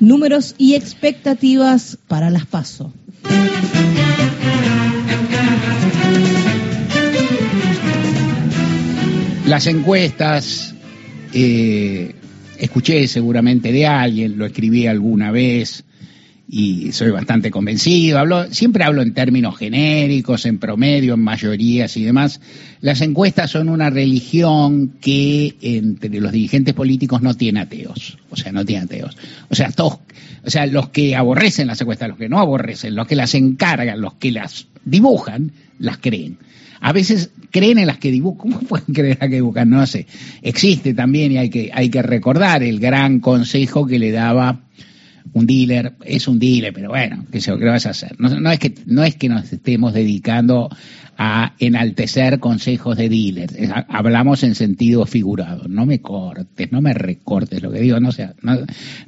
números y expectativas para las PASO. Las encuestas, eh, escuché seguramente de alguien, lo escribí alguna vez y soy bastante convencido. Hablo, siempre hablo en términos genéricos, en promedio, en mayorías y demás. Las encuestas son una religión que entre los dirigentes políticos no tiene ateos. O sea, no tiene ateos. O sea, todos, o sea, los que aborrecen las encuestas, los que no aborrecen, los que las encargan, los que las dibujan, las creen. A veces creen en las que dibujan. ¿Cómo pueden creer en las que dibujan? No sé. Existe también y hay que, hay que recordar el gran consejo que le daba un dealer, es un dealer, pero bueno, ¿qué, se, vas a hacer? No, es que, no es que nos estemos dedicando a enaltecer consejos de dealers, hablamos en sentido figurado, no me cortes, no me recortes lo que digo, no, sea,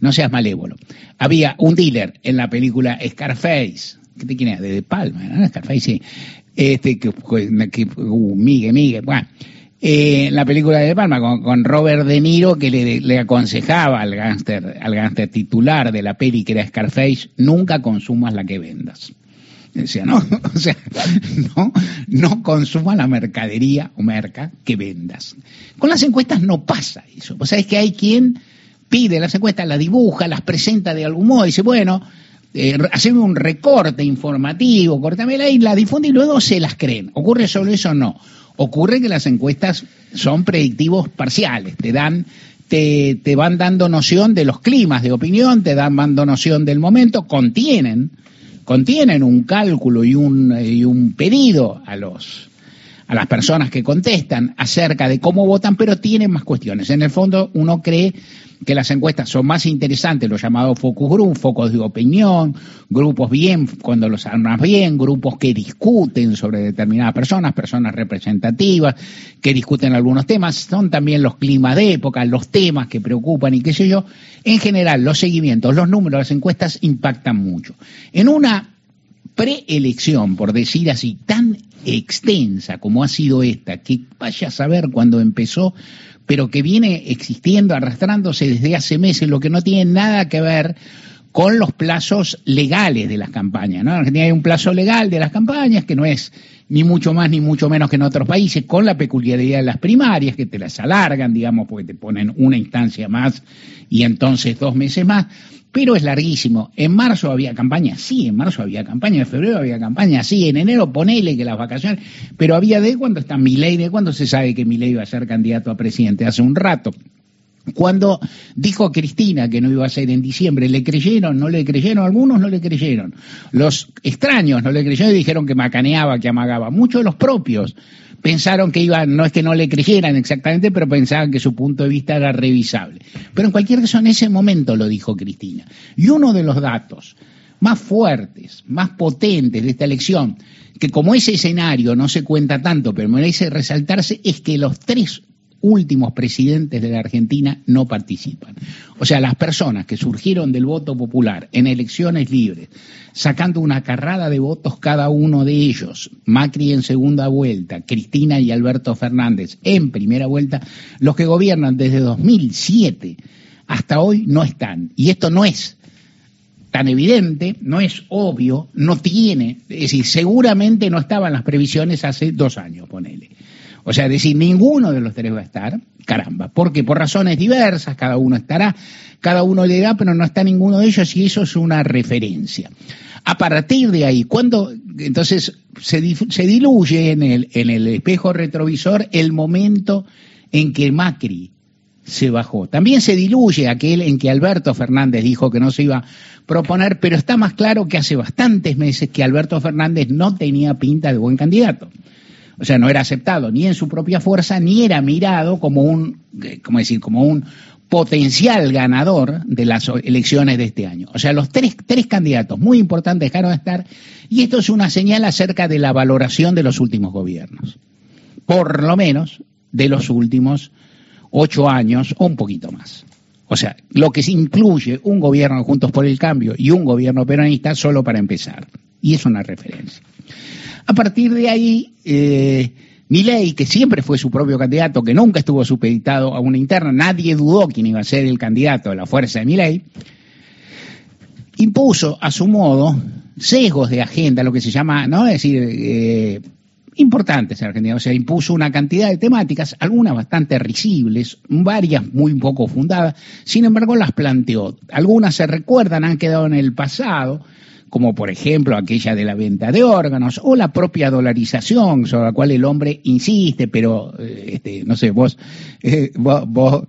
no, seas malévolo. Había un dealer en la película Scarface, ¿qué te? De, de Palma, ¿no? Scarface, sí, este, que, que uh, Migue, Migue, bueno, eh, la película de Palma con, Robert De Niro que le, aconsejaba al gánster, al gánster titular de la peli que era Scarface, nunca consumas la que vendas. Decía, no, o sea, no, no consumas la mercadería o merca que vendas. Con las encuestas no pasa eso. O sea, es que hay quien pide las encuestas, las dibuja, las presenta de algún modo, dice, bueno, eh, haceme un recorte informativo, cortamela y la difunde y luego se las creen. ¿Ocurre solo eso? No. Ocurre que las encuestas son predictivos parciales, te dan te, te, van dando noción de los climas de opinión, te dan dando noción del momento, contienen, contienen un cálculo y un, y un pedido a los a las personas que contestan acerca de cómo votan, pero tienen más cuestiones. En el fondo, uno cree que las encuestas son más interesantes, los llamados focus group, focos de opinión, grupos bien, cuando los armas bien, grupos que discuten sobre determinadas personas, personas representativas, que discuten algunos temas, son también los climas de época, los temas que preocupan y qué sé yo. En general, los seguimientos, los números, las encuestas impactan mucho. En una preelección, por decir así, tan extensa como ha sido esta, que vaya a saber cuándo empezó, pero que viene existiendo, arrastrándose desde hace meses, lo que no tiene nada que ver con los plazos legales de las campañas. ¿no? En Argentina hay un plazo legal de las campañas que no es ni mucho más ni mucho menos que en otros países, con la peculiaridad de las primarias, que te las alargan, digamos, porque te ponen una instancia más y entonces dos meses más pero es larguísimo. En marzo había campaña, sí, en marzo había campaña, en febrero había campaña, sí, en enero ponele que las vacaciones, pero había de cuándo está ley de cuándo se sabe que ley iba a ser candidato a presidente, hace un rato. Cuando dijo Cristina que no iba a ser en diciembre, ¿le creyeron? ¿No le creyeron? Algunos no le creyeron. Los extraños no le creyeron y dijeron que macaneaba, que amagaba. Muchos de los propios pensaron que iba, no es que no le creyeran exactamente, pero pensaban que su punto de vista era revisable. Pero en cualquier caso, en ese momento lo dijo Cristina. Y uno de los datos más fuertes, más potentes de esta elección, que como ese escenario no se cuenta tanto, pero merece resaltarse, es que los tres últimos presidentes de la Argentina no participan. O sea, las personas que surgieron del voto popular en elecciones libres, sacando una carrada de votos cada uno de ellos, Macri en segunda vuelta, Cristina y Alberto Fernández en primera vuelta, los que gobiernan desde 2007 hasta hoy no están. Y esto no es tan evidente, no es obvio, no tiene, es decir, seguramente no estaban las previsiones hace dos años, ponele. O sea, decir, ninguno de los tres va a estar, caramba, porque por razones diversas, cada uno estará, cada uno le da, pero no está ninguno de ellos y eso es una referencia. A partir de ahí, cuando entonces se, se diluye en el, en el espejo retrovisor el momento en que Macri se bajó. También se diluye aquel en que Alberto Fernández dijo que no se iba a proponer, pero está más claro que hace bastantes meses que Alberto Fernández no tenía pinta de buen candidato. O sea, no era aceptado ni en su propia fuerza, ni era mirado como un, eh, ¿cómo decir?, como un potencial ganador de las elecciones de este año. O sea, los tres, tres candidatos muy importantes dejaron de estar, y esto es una señal acerca de la valoración de los últimos gobiernos. Por lo menos de los últimos ocho años o un poquito más. O sea, lo que incluye un gobierno Juntos por el Cambio y un gobierno peronista solo para empezar. Y es una referencia. A partir de ahí, eh, Milei, que siempre fue su propio candidato, que nunca estuvo supeditado a una interna, nadie dudó quién iba a ser el candidato de la fuerza de Milei, impuso a su modo sesgos de agenda, lo que se llama, ¿no? Es decir, eh, importantes en Argentina. O sea, impuso una cantidad de temáticas, algunas bastante risibles, varias muy poco fundadas, sin embargo las planteó. Algunas se recuerdan, han quedado en el pasado, como por ejemplo aquella de la venta de órganos o la propia dolarización sobre la cual el hombre insiste, pero eh, este, no sé, vos, eh, vos,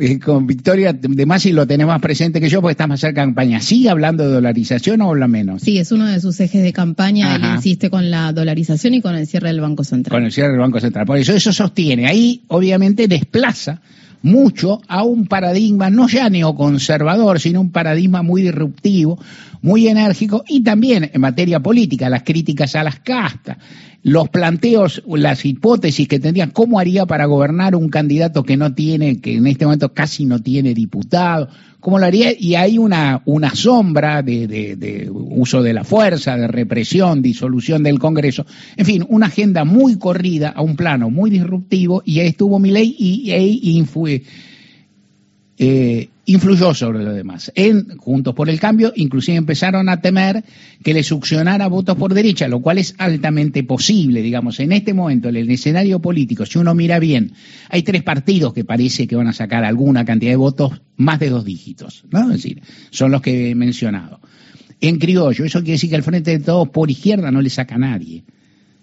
eh, con Victoria de Masi lo tenés más presente que yo porque estás más cerca de campaña. ¿Sigue hablando de dolarización o habla menos? Sí, es uno de sus ejes de campaña, él insiste con la dolarización y con el cierre del Banco Central. Con el cierre del Banco Central. Por eso eso sostiene. Ahí obviamente desplaza mucho a un paradigma no ya neoconservador, sino un paradigma muy disruptivo, muy enérgico y también en materia política, las críticas a las castas, los planteos, las hipótesis que tendrían, cómo haría para gobernar un candidato que no tiene, que en este momento casi no tiene diputado, cómo lo haría, y hay una, una sombra de, uso de la fuerza, de represión, disolución del Congreso, en fin, una agenda muy corrida a un plano muy disruptivo, y ahí estuvo mi ley y, y, fue eh, influyó sobre lo demás. En Juntos por el Cambio, inclusive empezaron a temer que le succionara votos por derecha, lo cual es altamente posible, digamos, en este momento, en el escenario político, si uno mira bien, hay tres partidos que parece que van a sacar alguna cantidad de votos más de dos dígitos, ¿no? Es decir, son los que he mencionado. En criollo, eso quiere decir que el Frente de Todos por izquierda no le saca a nadie.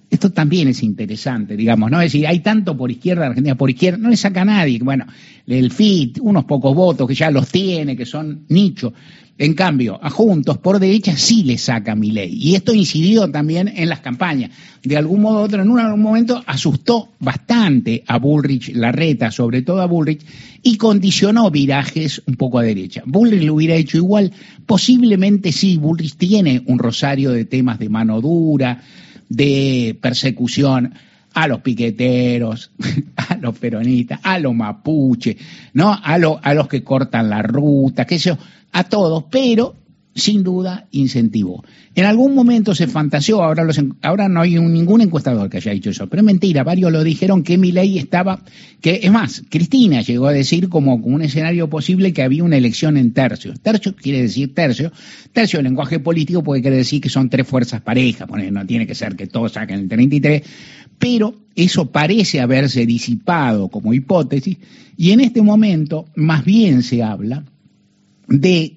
Esto también es interesante, digamos, ¿no? Es decir, hay tanto por izquierda, Argentina por izquierda, no le saca a nadie. Bueno, el FIT, unos pocos votos que ya los tiene, que son nichos. En cambio, a Juntos por derecha sí le saca mi ley. Y esto incidió también en las campañas. De algún modo u otro, en un momento asustó bastante a Bullrich, la reta, sobre todo a Bullrich, y condicionó virajes un poco a derecha. Bullrich lo hubiera hecho igual. Posiblemente sí, Bullrich tiene un rosario de temas de mano dura, de persecución a los piqueteros, a los peronistas, a los mapuches, ¿no? A, a los que cortan la ruta, qué sé yo, a todos, pero sin duda incentivó. En algún momento se fantaseó, ahora, los, ahora no hay ningún encuestador que haya dicho eso, pero es mentira, varios lo dijeron que mi ley estaba, que es más, Cristina llegó a decir como, un escenario posible que había una elección en tercios. Tercio quiere decir tercio, tercio en lenguaje político puede querer decir que son tres fuerzas parejas, no tiene que ser que todos saquen el 33, pero eso parece haberse disipado como hipótesis y en este momento más bien se habla de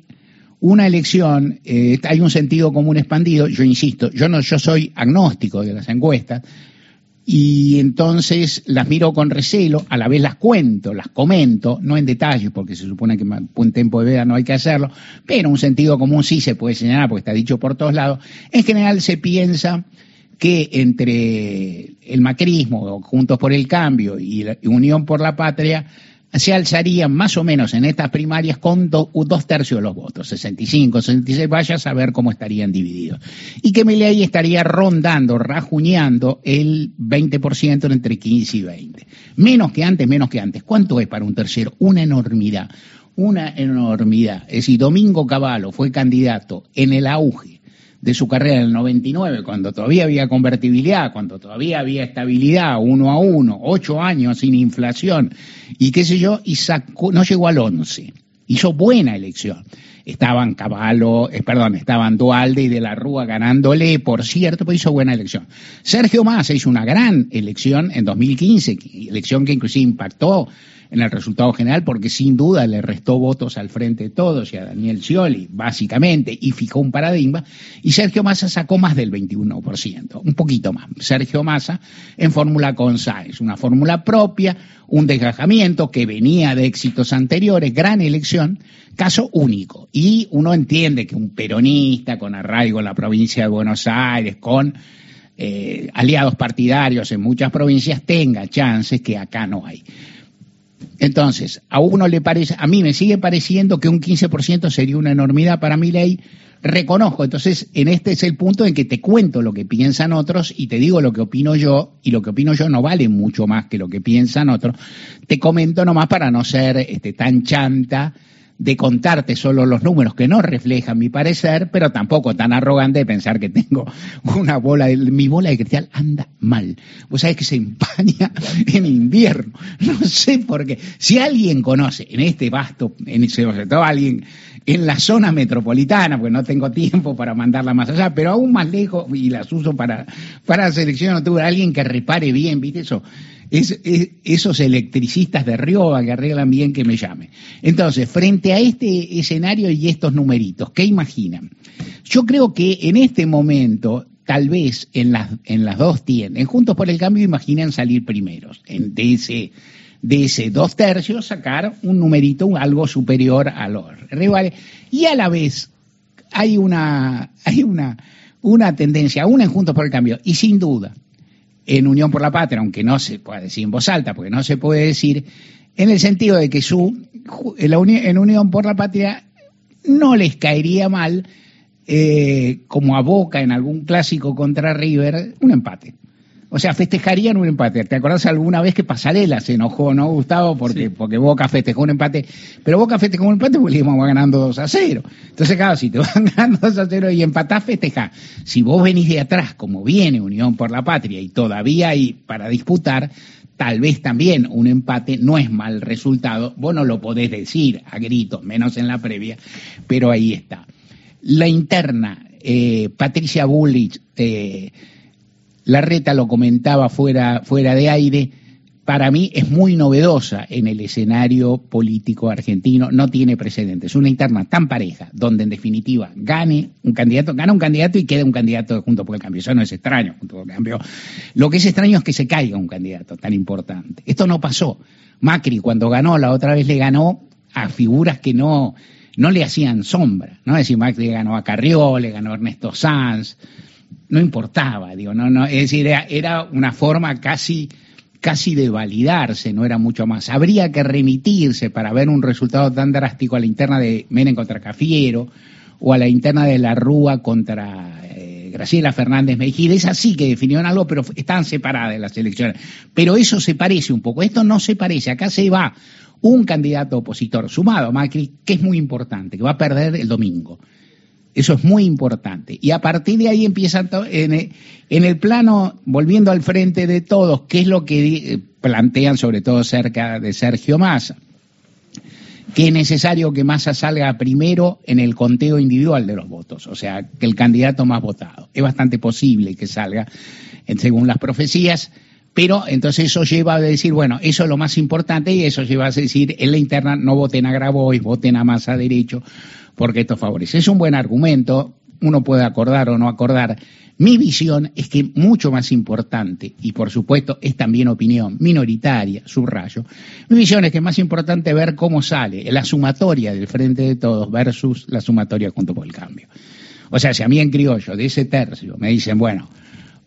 una elección, eh, hay un sentido común expandido, yo insisto, yo no, yo soy agnóstico de las encuestas, y entonces las miro con recelo, a la vez las cuento, las comento, no en detalle, porque se supone que en tiempo de vida no hay que hacerlo, pero un sentido común sí se puede señalar, porque está dicho por todos lados. En general se piensa que entre el macrismo, Juntos por el Cambio y la Unión por la Patria, se alzarían más o menos en estas primarias con dos tercios de los votos, 65, 66, vaya a saber cómo estarían divididos. Y que Milei estaría rondando, rajuñando el 20% entre 15 y 20. Menos que antes, menos que antes. ¿Cuánto es para un tercero? Una enormidad, una enormidad. Es decir, Domingo Cavallo fue candidato en el auge de su carrera en el 99, cuando todavía había convertibilidad, cuando todavía había estabilidad, uno a uno, ocho años sin inflación, y qué sé yo, y sacó, no llegó al once. Hizo buena elección. Estaban Caballo, eh, perdón, estaban Dualde y De la Rúa ganándole, por cierto, pues hizo buena elección. Sergio Massa hizo una gran elección en 2015, elección que inclusive impactó en el resultado general porque sin duda le restó votos al frente de todos y a Daniel Scioli, básicamente, y fijó un paradigma, y Sergio Massa sacó más del 21%, un poquito más. Sergio Massa en fórmula con Sáenz, una fórmula propia, un desgajamiento que venía de éxitos anteriores, gran elección, caso único. Y uno entiende que un peronista con arraigo en la provincia de Buenos Aires, con eh, aliados partidarios en muchas provincias, tenga chances que acá no hay. Entonces, a uno le parece, a mí me sigue pareciendo que un 15% sería una enormidad para mi ley. Reconozco, entonces, en este es el punto en que te cuento lo que piensan otros y te digo lo que opino yo, y lo que opino yo no vale mucho más que lo que piensan otros. Te comento nomás para no ser este, tan chanta de contarte solo los números que no reflejan mi parecer, pero tampoco tan arrogante de pensar que tengo una bola, de, mi bola de cristal anda mal. Vos sabés que se empaña en invierno. No sé por qué. Si alguien conoce en este vasto, en sobre todo alguien en la zona metropolitana, porque no tengo tiempo para mandarla más allá, pero aún más lejos, y las uso para, para selección, no tuve alguien que repare bien, ¿viste eso? Es, esos electricistas de Rioba que arreglan bien que me llame. Entonces, frente a este escenario y estos numeritos, ¿qué imaginan? Yo creo que en este momento, tal vez en las, en las dos tiendas, Juntos por el Cambio imaginan salir primeros, en, de ese de ese dos tercios sacar un numerito algo superior a los rivales y a la vez hay una hay una una tendencia una en Juntos por el Cambio y sin duda en Unión por la Patria, aunque no se pueda decir en voz alta, porque no se puede decir, en el sentido de que su, en Unión por la Patria no les caería mal, eh, como a Boca en algún clásico contra River, un empate. O sea, festejarían un empate. ¿Te acordás alguna vez que Pasarela se enojó, no, Gustavo? Porque, porque Boca festejó un empate. Pero Boca festejó un empate porque le íbamos ganando 2 a 0. Entonces, claro, si te van ganando 2 a 0 y empatás, festejás. Si vos venís de atrás, como viene Unión por la Patria, y todavía hay para disputar, tal vez también un empate no es mal resultado. Vos no lo podés decir a gritos, menos en la previa, pero ahí está. La interna, eh, Patricia Bullich, eh, la reta lo comentaba fuera, fuera de aire, para mí es muy novedosa en el escenario político argentino, no tiene precedentes. Una interna tan pareja, donde en definitiva gane un candidato, gana un candidato y queda un candidato junto por el cambio. Eso no es extraño, junto por el cambio. Lo que es extraño es que se caiga un candidato tan importante. Esto no pasó. Macri, cuando ganó, la otra vez le ganó a figuras que no, no le hacían sombra. ¿no? Es decir, Macri ganó a Carrió, le ganó a Ernesto Sanz, no importaba, digo, no, no, es decir, era, una forma casi, casi de validarse, no era mucho más. Habría que remitirse para ver un resultado tan drástico a la interna de Menem contra Cafiero o a la interna de la Rúa contra eh, Graciela Fernández Mejía. Es así que definieron algo, pero están separadas las elecciones. Pero eso se parece un poco. Esto no se parece. Acá se va un candidato opositor sumado a Macri, que es muy importante, que va a perder el domingo. Eso es muy importante. Y a partir de ahí empiezan en el, plano, volviendo al frente de todos, ¿qué es lo que eh, plantean sobre todo cerca de Sergio Massa? que es necesario que Massa salga primero en el conteo individual de los votos, o sea, que el candidato más votado. Es bastante posible que salga, según las profecías, pero entonces eso lleva a decir, bueno, eso es lo más importante y eso lleva a decir, en la interna no voten a Grabois, voten a Massa derecho, porque esto favorece. Es un buen argumento, uno puede acordar o no acordar. Mi visión es que mucho más importante, y por supuesto es también opinión minoritaria, subrayo, mi visión es que es más importante ver cómo sale la sumatoria del frente de todos versus la sumatoria junto por el cambio. O sea, si a mí en criollo de ese tercio me dicen, bueno,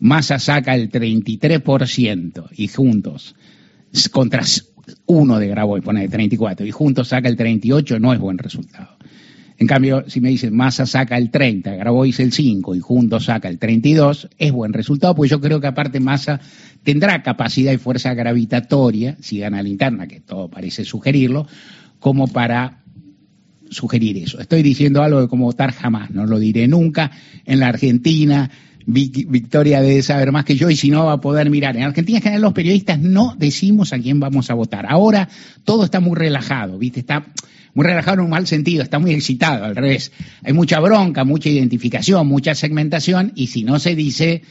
Massa saca el 33% y juntos contra uno de Grabois pone el 34 y juntos saca el 38, no es buen resultado. En cambio, si me dicen Massa saca el 30, Grabois el 5 y juntos saca el 32, es buen resultado, pues yo creo que aparte Massa tendrá capacidad y fuerza gravitatoria, si gana la interna, que todo parece sugerirlo, como para sugerir eso. Estoy diciendo algo de cómo votar jamás, no lo diré nunca. En la Argentina, Victoria debe saber más que yo y si no va a poder mirar. En Argentina en general los periodistas no decimos a quién vamos a votar. Ahora todo está muy relajado, ¿viste? Está muy relajado en un mal sentido, está muy excitado, al revés. Hay mucha bronca, mucha identificación, mucha segmentación y si no se dice,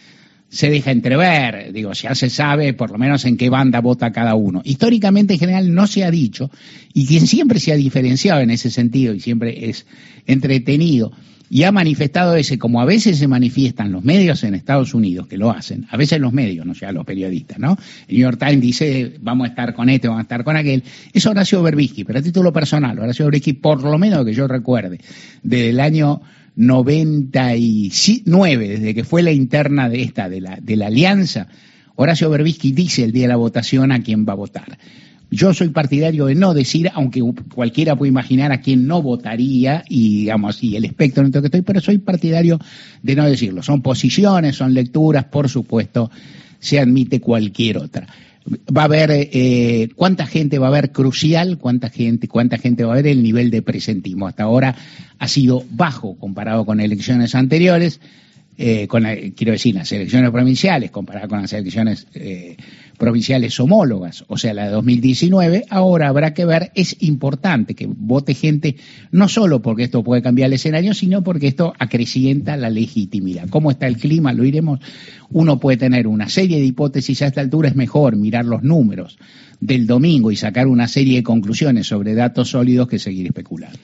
se deja entrever, digo, ya se sabe por lo menos en qué banda vota cada uno. Históricamente en general no se ha dicho y quien siempre se ha diferenciado en ese sentido y siempre es entretenido y ha manifestado ese, como a veces se manifiestan los medios en Estados Unidos, que lo hacen, a veces los medios, no sea los periodistas, ¿no? El New York Times dice, vamos a estar con este, vamos a estar con aquel. Es Horacio Berbisky, pero a título personal, Horacio Berbisky, por lo menos que yo recuerde, desde el año 99, desde que fue la interna de esta, de la, de la alianza, Horacio Berbisky dice el día de la votación a quién va a votar. Yo soy partidario de no decir, aunque cualquiera puede imaginar a quién no votaría, y digamos así, el espectro en el que estoy, pero soy partidario de no decirlo. Son posiciones, son lecturas, por supuesto, se admite cualquier otra. Va a haber eh, cuánta gente va a haber crucial, cuánta gente, cuánta gente va a haber el nivel de presentismo. Hasta ahora ha sido bajo comparado con elecciones anteriores. Eh, con quiero decir, las elecciones provinciales, comparado con las elecciones eh, provinciales homólogas, o sea, la de 2019, ahora habrá que ver, es importante que vote gente, no solo porque esto puede cambiar el escenario, sino porque esto acrecienta la legitimidad. ¿Cómo está el clima? Lo iremos. Uno puede tener una serie de hipótesis a esta altura, es mejor mirar los números del domingo y sacar una serie de conclusiones sobre datos sólidos que seguir especulando.